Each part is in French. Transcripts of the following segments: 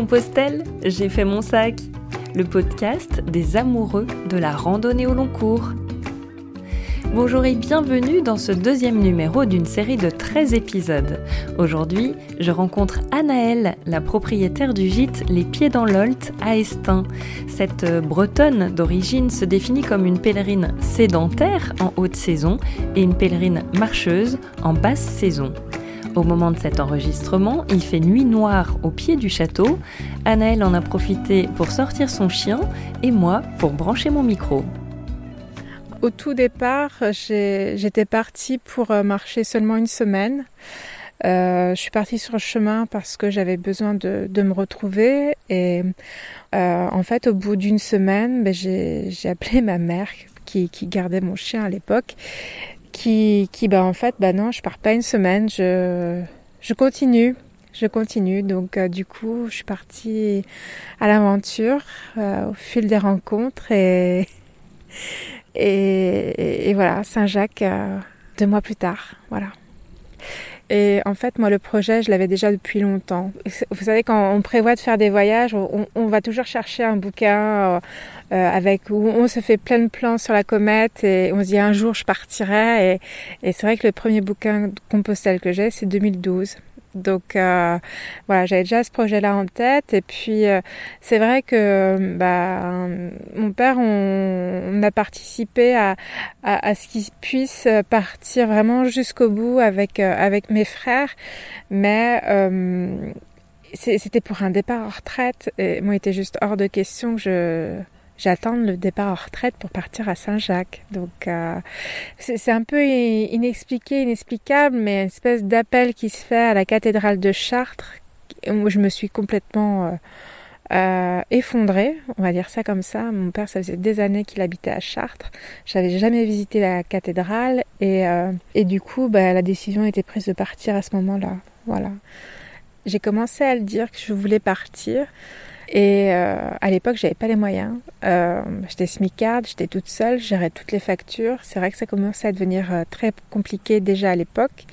Compostelle, j'ai fait mon sac, le podcast des amoureux de la randonnée au long cours. Bonjour et bienvenue dans ce deuxième numéro d'une série de 13 épisodes. Aujourd'hui, je rencontre Anaëlle, la propriétaire du gîte Les Pieds dans l'Olt à Estin. Cette bretonne d'origine se définit comme une pèlerine sédentaire en haute saison et une pèlerine marcheuse en basse saison. Au moment de cet enregistrement, il fait nuit noire au pied du château. Anaëlle en a profité pour sortir son chien et moi pour brancher mon micro. Au tout départ, j'étais partie pour euh, marcher seulement une semaine. Euh, je suis partie sur le chemin parce que j'avais besoin de, me retrouver et euh, en fait au bout d'une semaine ben, j'ai appelé ma mère qui, gardait mon chien à l'époque qui, bah en fait, bah non, je pars pas une semaine, je, je continue, je continue. Donc euh, du coup, je suis partie à l'aventure euh, au fil des rencontres et et, et, voilà, Saint-Jacques euh, deux mois plus tard, voilà. Et en fait, moi, le projet, je l'avais déjà depuis longtemps. Vous savez, quand on prévoit de faire des voyages, on, va toujours chercher un bouquin euh, avec où on se fait plein de plans sur la comète et on se dit un jour je partirai. Et, et c'est vrai que le premier bouquin Compostelle que j'ai, c'est 2012. Donc euh, voilà, j'avais déjà ce projet-là en tête. Et puis euh, c'est vrai que bah, mon père, on, on a participé à, à, à ce qu'il puisse partir vraiment jusqu'au bout avec avec mes frères, mais c'était pour un départ en retraite. Et moi, il était juste hors de question que je j'attends le départ en retraite pour partir à Saint-Jacques. Donc euh, c'est un peu inexpliqué, inexplicable, mais une espèce d'appel qui se fait à la cathédrale de Chartres, où je me suis complètement euh, euh, effondrée, on va dire ça comme ça. Mon père, ça faisait des années qu'il habitait à Chartres. J'avais jamais visité la cathédrale et, et du coup, bah, la décision était prise de partir à ce moment-là. Voilà. J'ai commencé à le dire que je voulais partir. Et euh, à l'époque, j'avais pas les moyens. Euh, j'étais smicarde, j'étais toute seule, gérais toutes les factures. C'est vrai que ça commençait à devenir euh, très compliqué déjà à l'époque.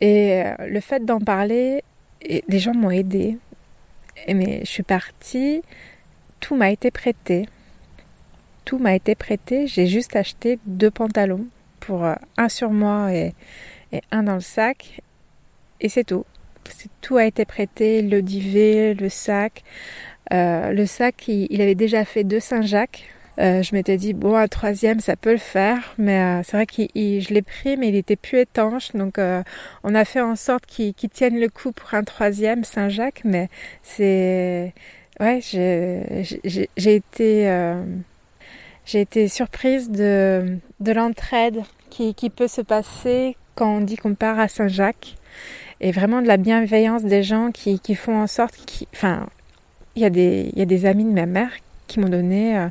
Et euh, le fait d'en parler, et les gens m'ont aidé. mais je suis partie, tout m'a été prêté. Tout m'a été prêté. J'ai juste acheté deux pantalons pour un sur moi et un dans le sac. Et c'est tout tout a été prêté, le divet, le sac. Euh, le sac, il, avait déjà fait deux Saint-Jacques. Euh, je m'étais dit, bon, un troisième, ça peut le faire. Mais euh, c'est vrai que je l'ai pris, mais il était plus étanche. Donc, on a fait en sorte qu'il tienne le coup pour un troisième Saint-Jacques. Mais c'est... Ouais, j'ai été... j'ai été surprise de, de l'entraide qui, qui peut se passer quand on dit qu'on part à Saint-Jacques et vraiment de la bienveillance des gens qui, qui font en sorte, qui, enfin, il y a des, il y a des amis de ma mère qui m'ont donné euh,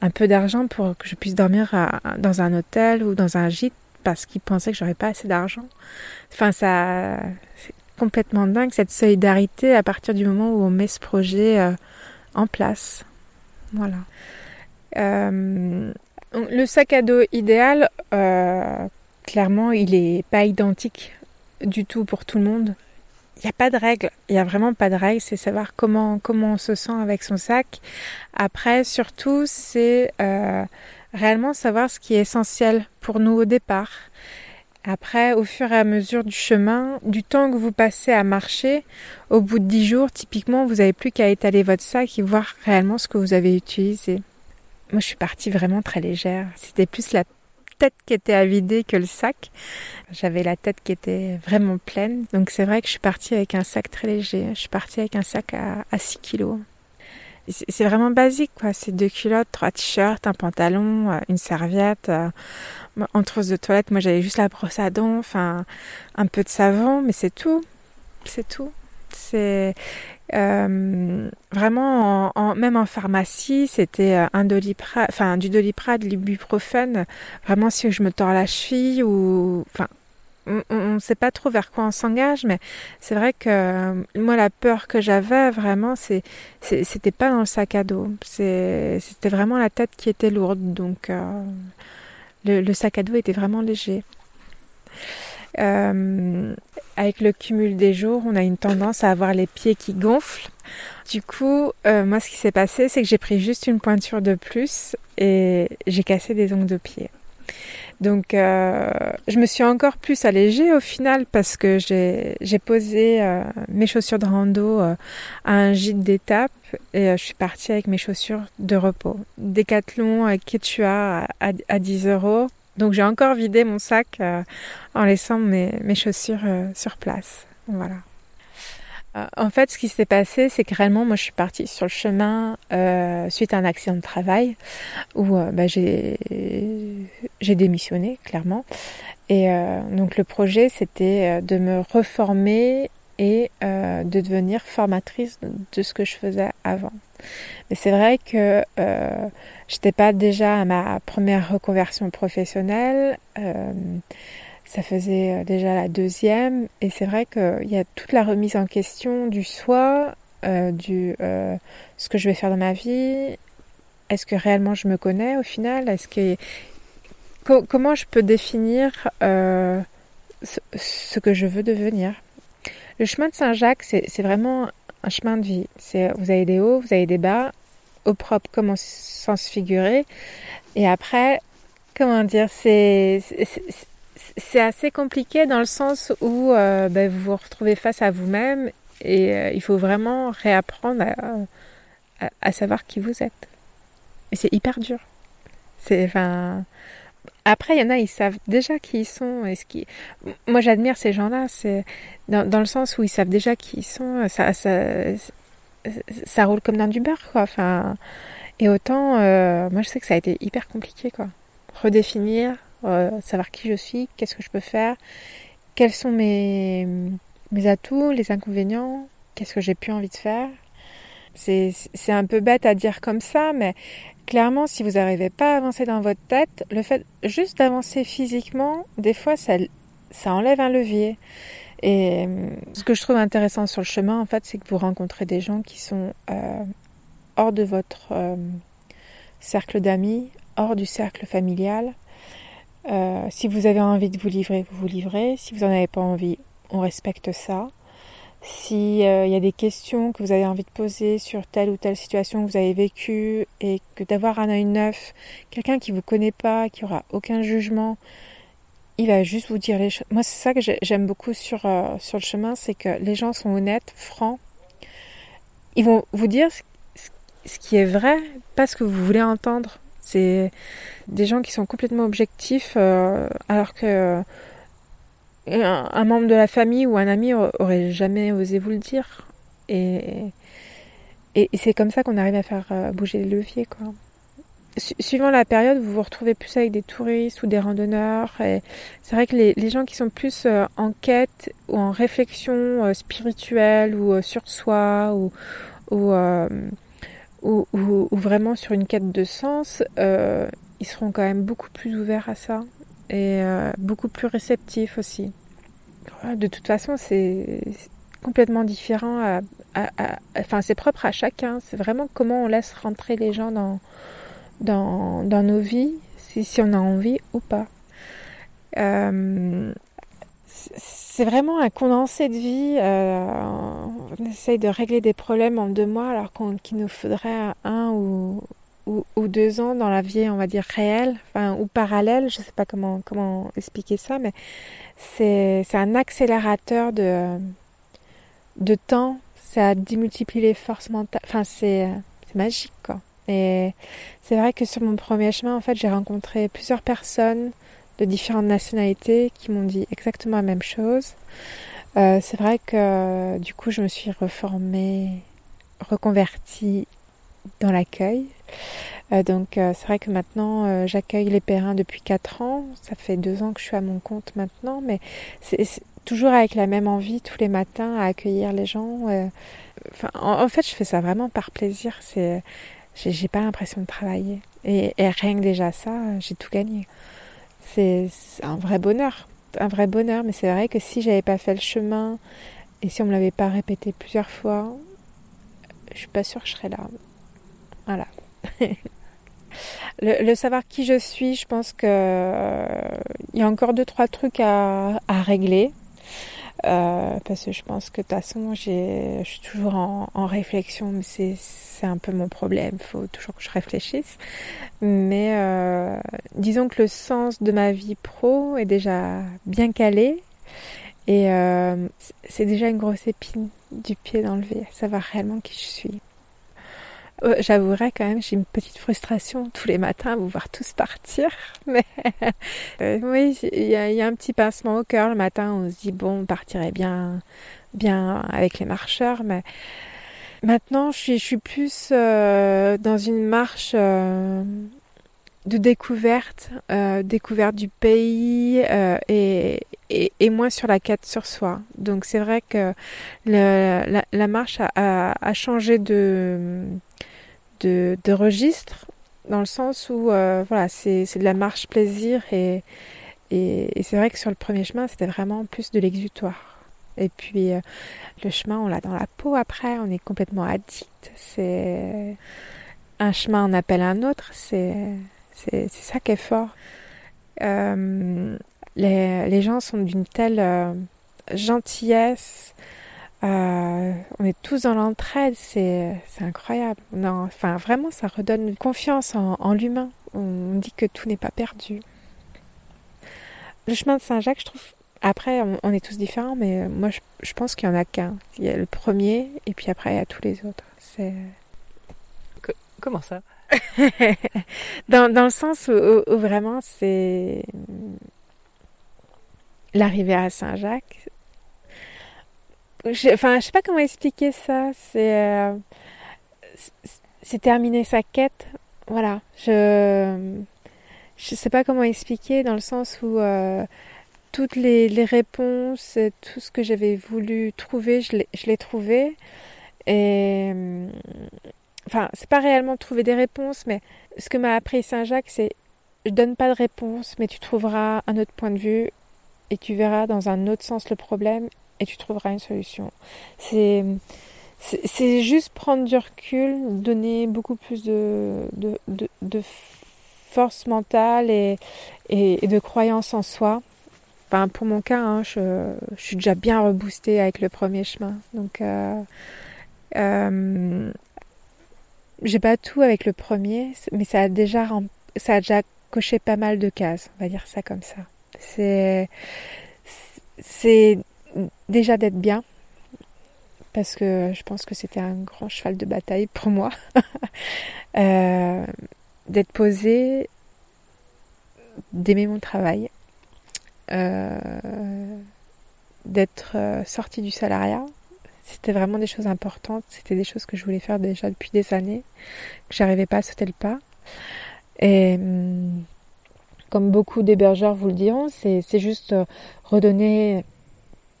un peu d'argent pour que je puisse dormir dans un hôtel ou dans un gîte parce qu'ils pensaient que j'aurais pas assez d'argent. Enfin, ça, c'est complètement dingue cette solidarité à partir du moment où on met ce projet euh, en place. Voilà. Euh, le sac à dos idéal, clairement, il est pas identique du tout pour tout le monde. Il n'y a pas de règle, il n'y a vraiment pas de règle, c'est savoir comment, comment on se sent avec son sac. Après, surtout, c'est euh, réellement savoir ce qui est essentiel pour nous au départ. Après, au fur et à mesure du chemin, du temps que vous passez à marcher, au bout de dix jours, typiquement, vous n'avez plus qu'à étaler votre sac et voir réellement ce que vous avez utilisé. Moi, je suis partie vraiment très légère. C'était plus la tête qui était à vider que le sac. J'avais la tête qui était vraiment pleine. Donc c'est vrai que je suis partie avec un sac très léger. Je suis partie avec un sac à, 6 kilos. C'est vraiment basique, quoi. C'est deux culottes, trois t-shirts, un pantalon, euh, une serviette. Euh, en trousse de toilette, moi j'avais juste la brosse à dents, enfin un peu de savon, mais c'est tout. C'est tout. C'est euh, vraiment, en, même en pharmacie, c'était euh, un doliprane, enfin du doliprane, de l'ibuprofène. Vraiment, si je me tords la cheville ou, enfin, on ne sait pas trop vers quoi on s'engage, mais c'est vrai que euh, moi la peur que j'avais vraiment, c'est c'était pas dans le sac à dos, c'était vraiment la tête qui était lourde, donc le, sac à dos était vraiment léger. Euh, avec le cumul des jours, on a une tendance à avoir les pieds qui gonflent. Du coup, euh, moi, ce qui s'est passé, c'est que j'ai pris juste une pointure de plus et j'ai cassé des ongles de pied. Donc, euh, je me suis encore plus allégée au final parce que j'ai posé euh, mes chaussures de rando euh, à un gîte d'étape et je suis partie avec mes chaussures de repos. Décathlon Quechua à, à 10 euros. Donc, j'ai encore vidé mon sac en laissant mes, chaussures sur place. Voilà. Euh, en fait, ce qui s'est passé, c'est que réellement, moi, je suis partie sur le chemin euh, suite à un accident de travail où euh, bah, j'ai démissionné, clairement. Et donc, le projet, c'était de me reformer et de devenir formatrice de ce que je faisais avant. Mais c'est vrai que euh, j'étais pas déjà à ma première reconversion professionnelle. Ça faisait euh, déjà la deuxième et c'est vrai qu'il y a toute la remise en question du soi, euh, du euh, ce que je vais faire dans ma vie. Est-ce que réellement je me connais au final? Est-ce que comment je peux définir ce, que je veux devenir? Le chemin de Saint-Jacques, c'est vraiment un chemin de vie. Vous avez des hauts, vous avez des bas, au propre comme au sens figuré. Et après, comment dire, c'est assez compliqué dans le sens où euh, ben, vous vous retrouvez face à vous-même et euh, il faut vraiment réapprendre à, savoir qui vous êtes. Et c'est hyper dur. C'est enfin. Après, il y en a, ils savent déjà qui ils sont. Et ce qui... Moi, j'admire ces gens-là. C'est dans, dans, le sens où ils savent déjà qui ils sont. Ça, ça, ça roule comme dans du beurre, quoi. Enfin, et autant, euh, moi, je sais que ça a été hyper compliqué, quoi. Redéfinir, euh, savoir qui je suis, qu'est-ce que je peux faire, quels sont mes, mes atouts, les inconvénients, qu'est-ce que j'ai plus envie de faire. C'est, c'est un peu bête à dire comme ça, mais clairement, si vous n'arrivez pas à avancer dans votre tête, le fait juste d'avancer physiquement, des fois, ça, ça enlève un levier. Et ce que je trouve intéressant sur le chemin, en fait, c'est que vous rencontrez des gens qui sont euh, hors de votre euh, cercle d'amis, hors du cercle familial, euh, si vous avez envie de vous livrer, vous vous livrez. Si vous n'en avez pas envie, on respecte ça. S'il euh, y a des questions que vous avez envie de poser sur telle ou telle situation que vous avez vécue et que d'avoir un œil neuf, quelqu'un qui vous connaît pas, qui aura aucun jugement, il va juste vous dire les choses. Moi, c'est ça que j'aime beaucoup sur, euh, sur le chemin, c'est que les gens sont honnêtes, francs. Ils vont vous dire ce qui est vrai, pas ce que vous voulez entendre. C'est des gens qui sont complètement objectifs, euh, alors que euh, un, membre de la famille ou un ami aurait jamais osé vous le dire. Et, et, c'est comme ça qu'on arrive à faire euh, bouger les leviers, quoi. suivant la période, vous vous retrouvez plus avec des touristes ou des randonneurs. C'est vrai que les, gens qui sont plus en quête ou en réflexion spirituelle ou sur soi ou, vraiment sur une quête de sens, euh, ils seront quand même beaucoup plus ouverts à ça et euh, beaucoup plus réceptifs aussi. De toute façon, c'est complètement différent. enfin, c'est propre à chacun. C'est vraiment comment on laisse rentrer les gens dans, dans, nos vies, si, si on a envie ou pas. Euh, c'est vraiment un condensé de vie. Euh, on essaye de régler des problèmes en deux mois alors qu'il nous faudrait un ou, ou, deux ans dans la vie, on va dire, réelle, enfin, ou parallèle. Je sais pas comment, comment expliquer ça, mais c'est un accélérateur de, de temps. Ça démultiplie les forces mentales. Enfin, c'est magique, quoi. Et c'est vrai que sur mon premier chemin, en fait, j'ai rencontré plusieurs personnes de différentes nationalités qui m'ont dit exactement la même chose. Euh, c'est vrai que du coup je me suis reformée, reconvertie dans l'accueil. Euh, donc euh, c'est vrai que maintenant j'accueille les pèlerins depuis 4 ans. Ça fait 2 ans que je suis à mon compte maintenant, mais c'est toujours avec la même envie tous les matins à accueillir les gens. En, fait je fais ça vraiment par plaisir. J'ai pas l'impression de travailler. Et, et rien que déjà ça, j'ai tout gagné c'est un vrai bonheur, un vrai bonheur. Mais c'est vrai que si j'avais pas fait le chemin et si on me l'avait pas répété plusieurs fois, je suis pas sûre que je serais là. Voilà. le, savoir qui je suis, je pense que il y a encore deux trois trucs à, à régler. Euh, parce que je pense que de toute façon, je suis toujours en, réflexion, mais c'est un peu mon problème. Il faut toujours que je réfléchisse. Mais euh, disons que le sens de ma vie pro est déjà bien calé. Et euh, c'est déjà une grosse épine du pied d'enlever, savoir réellement qui je suis. Euh, j'avouerai quand même, j'ai une petite frustration tous les matins à vous voir tous partir. Mais euh, oui, il y, a, un petit pincement au cœur le matin. On se dit bon, on partirait bien, bien avec les marcheurs, mais maintenant je suis, je suis plus euh, dans une marche de découverte, découverte du pays et, et, moins sur la quête sur soi. Donc c'est vrai que la, la, marche a, a changé de de, registre dans le sens où euh, voilà c'est de la marche plaisir et, et, c'est vrai que sur le premier chemin c'était vraiment plus de l'exutoire. Et puis euh, le chemin on l'a dans la peau après on est complètement addict c'est un chemin en appelle un autre c'est c'est ça qui est fort. Euh, les, les gens sont d'une telle gentillesse euh, on est tous dans l'entraide, c'est incroyable. Non, enfin, vraiment, ça redonne confiance en, l'humain. On dit que tout n'est pas perdu. Le chemin de Saint-Jacques, je trouve. Après, on, est tous différents, mais moi, je, pense qu'il y en a qu'un. Il y a le premier, et puis après, il y a tous les autres. C'est. Comment ça? Dans, dans, le sens où vraiment, c'est l'arrivée à Saint-Jacques, je, enfin, je sais pas comment expliquer ça. C'est, euh, c'est terminer sa quête. Voilà. Je, je sais pas comment expliquer dans le sens où euh, toutes les, les, réponses, tout ce que j'avais voulu trouver, je l'ai, trouvé. Et enfin, c'est pas réellement trouver des réponses, mais ce que m'a appris Saint-Jacques, c'est je donne pas de réponse, mais tu trouveras un autre point de vue et tu verras dans un autre sens le problème et tu trouveras une solution. C'est c'est juste prendre du recul, donner beaucoup plus de, de, de, force mentale et, et, de croyance en soi. Enfin, pour mon cas, hein, je, je, suis déjà bien reboostée avec le premier chemin. Donc, euh, euh, j'ai pas tout avec le premier, mais ça a déjà, ça a déjà coché pas mal de cases. On va dire ça comme ça. C'est, c'est déjà d'être bien, parce que je pense que c'était un grand cheval de bataille pour moi, euh, d'être posé, d'aimer mon travail, euh, d'être euh, sorti du salariat. C'était vraiment des choses importantes, c'était des choses que je voulais faire déjà depuis des années, que j'arrivais pas à sauter le pas. Et hum, comme beaucoup d'hébergeurs vous le diront, c'est juste redonner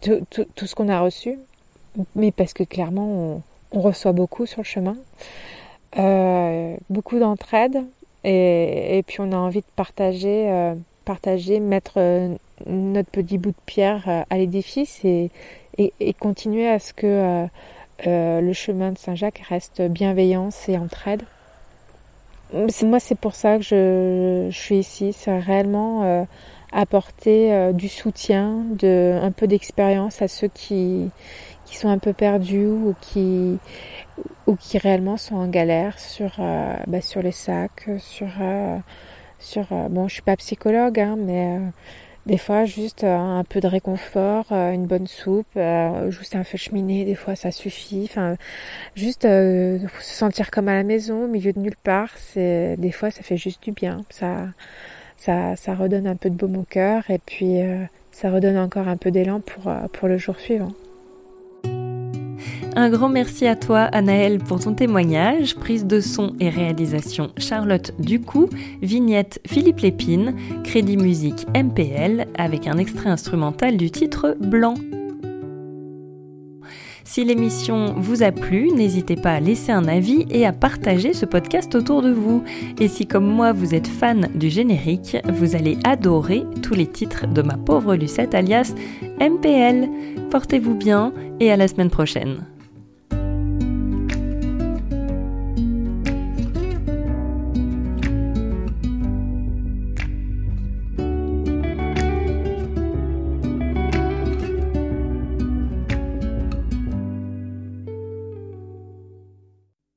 tout, ce qu'on a reçu, mais parce que clairement, on, reçoit beaucoup sur le chemin, euh, beaucoup d'entraide, et, puis on a envie de partager, euh, partager, mettre euh, notre petit bout de pierre à l'édifice et, et, continuer à ce que le chemin de Saint-Jacques reste bienveillance et entraide. Moi, c'est pour ça que je, je suis ici. C'est réellement apporter euh, du soutien, de, un peu d'expérience à ceux qui, qui sont un peu perdus ou qui, ou qui réellement sont en galère sur, euh, bah, sur les sacs, sur, euh, sur bon, je suis pas psychologue, hein, mais des fois juste un peu de réconfort, une bonne soupe, juste un feu cheminée, des fois ça suffit. Enfin, juste se sentir comme à la maison, au milieu de nulle part, c'est des fois ça fait juste du bien. Ça ça, redonne un peu de baume au cœur et puis euh, ça redonne encore un peu d'élan pour, euh, pour le jour suivant. Un grand merci à toi, Anaëlle, pour ton témoignage. Prise de son et réalisation Charlotte Ducou, vignette Philippe Lépine, crédit musique MPL avec un extrait instrumental du titre Blanc. Si l'émission vous a plu, n'hésitez pas à laisser un avis et à partager ce podcast autour de vous. Et si comme moi vous êtes fan du générique, vous allez adorer tous les titres de ma pauvre Lucette alias MPL. Portez-vous bien et à la semaine prochaine.